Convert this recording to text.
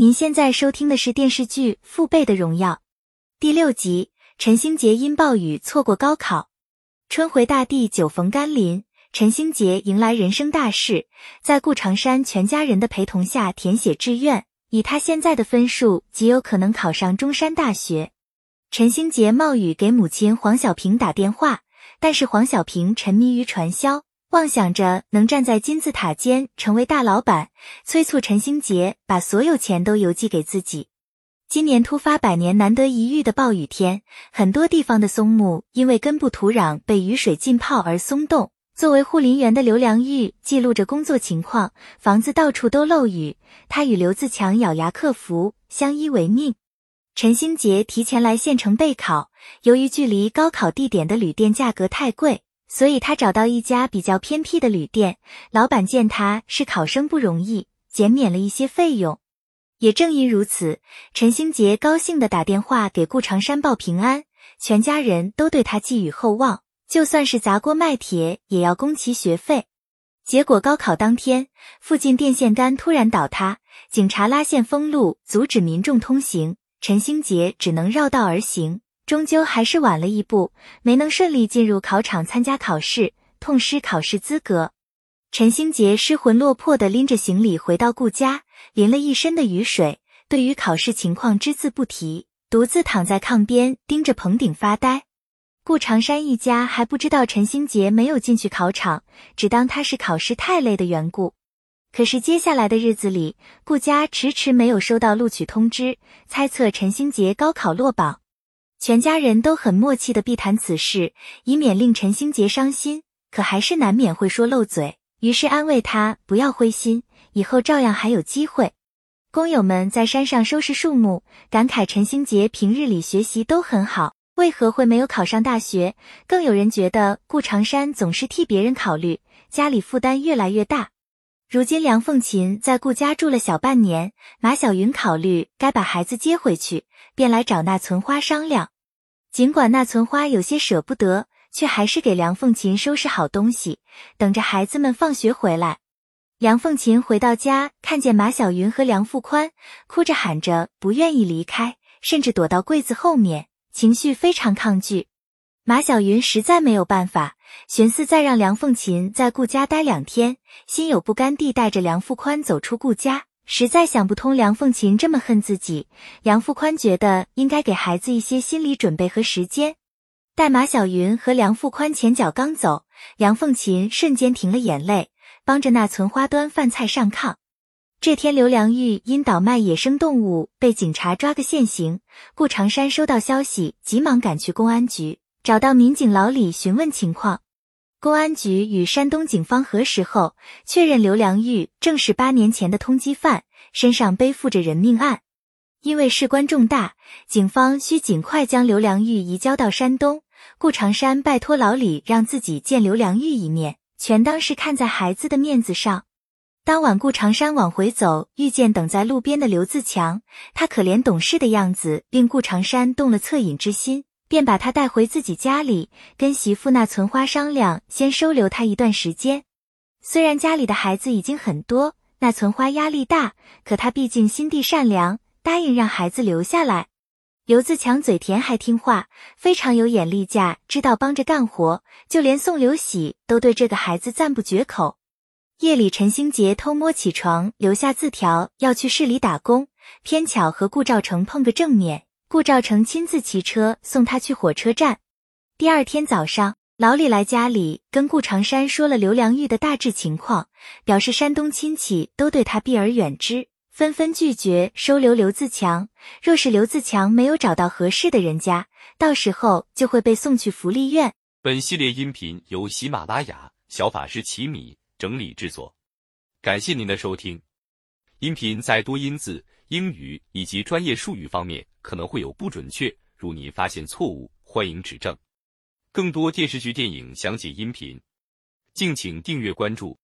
您现在收听的是电视剧《父辈的荣耀》第六集。陈星杰因暴雨错过高考，春回大地久逢甘霖。陈星杰迎来人生大事，在顾长山全家人的陪同下填写志愿，以他现在的分数，极有可能考上中山大学。陈星杰冒雨给母亲黄小平打电话，但是黄小平沉迷于传销。妄想着能站在金字塔尖成为大老板，催促陈星杰把所有钱都邮寄给自己。今年突发百年难得一遇的暴雨天，很多地方的松木因为根部土壤被雨水浸泡而松动。作为护林员的刘良玉记录着工作情况，房子到处都漏雨，他与刘自强咬牙克服，相依为命。陈星杰提前来县城备考，由于距离高考地点的旅店价格太贵。所以他找到一家比较偏僻的旅店，老板见他是考生不容易，减免了一些费用。也正因如此，陈星杰高兴地打电话给顾长山报平安，全家人都对他寄予厚望，就算是砸锅卖铁也要供其学费。结果高考当天，附近电线杆突然倒塌，警察拉线封路，阻止民众通行，陈星杰只能绕道而行。终究还是晚了一步，没能顺利进入考场参加考试，痛失考试资格。陈星杰失魂落魄地拎着行李回到顾家，淋了一身的雨水，对于考试情况只字不提，独自躺在炕边盯着棚顶发呆。顾长山一家还不知道陈星杰没有进去考场，只当他是考试太累的缘故。可是接下来的日子里，顾家迟迟没有收到录取通知，猜测陈星杰高考落榜。全家人都很默契的避谈此事，以免令陈星杰伤心。可还是难免会说漏嘴，于是安慰他不要灰心，以后照样还有机会。工友们在山上收拾树木，感慨陈星杰平日里学习都很好，为何会没有考上大学？更有人觉得顾长山总是替别人考虑，家里负担越来越大。如今梁凤琴在顾家住了小半年，马小云考虑该把孩子接回去。便来找那存花商量，尽管那存花有些舍不得，却还是给梁凤琴收拾好东西，等着孩子们放学回来。梁凤琴回到家，看见马小云和梁富宽，哭着喊着不愿意离开，甚至躲到柜子后面，情绪非常抗拒。马小云实在没有办法，寻思再让梁凤琴在顾家待两天，心有不甘地带着梁富宽走出顾家。实在想不通梁凤琴这么恨自己，杨富宽觉得应该给孩子一些心理准备和时间。待马小云和梁富宽前脚刚走，梁凤琴瞬间停了眼泪，帮着那存花端饭菜上炕。这天，刘良玉因倒卖野生动物被警察抓个现行，顾长山收到消息，急忙赶去公安局，找到民警老李询问情况。公安局与山东警方核实后，确认刘良玉正是八年前的通缉犯，身上背负着人命案。因为事关重大，警方需尽快将刘良玉移交到山东。顾长山拜托老李让自己见刘良玉一面，全当是看在孩子的面子上。当晚，顾长山往回走，遇见等在路边的刘自强，他可怜懂事的样子令顾长山动了恻隐之心。便把他带回自己家里，跟媳妇那存花商量，先收留他一段时间。虽然家里的孩子已经很多，那存花压力大，可他毕竟心地善良，答应让孩子留下来。刘自强嘴甜还听话，非常有眼力架，知道帮着干活，就连宋刘喜都对这个孩子赞不绝口。夜里，陈星杰偷摸起床，留下字条要去市里打工，偏巧和顾兆成碰个正面。顾兆成亲自骑车送他去火车站。第二天早上，老李来家里跟顾长山说了刘良玉的大致情况，表示山东亲戚都对他避而远之，纷纷拒绝收留刘自强。若是刘自强没有找到合适的人家，到时候就会被送去福利院。本系列音频由喜马拉雅小法师奇米整理制作，感谢您的收听。音频在多音字。英语以及专业术语方面可能会有不准确，如您发现错误，欢迎指正。更多电视剧、电影详解音频，敬请订阅关注。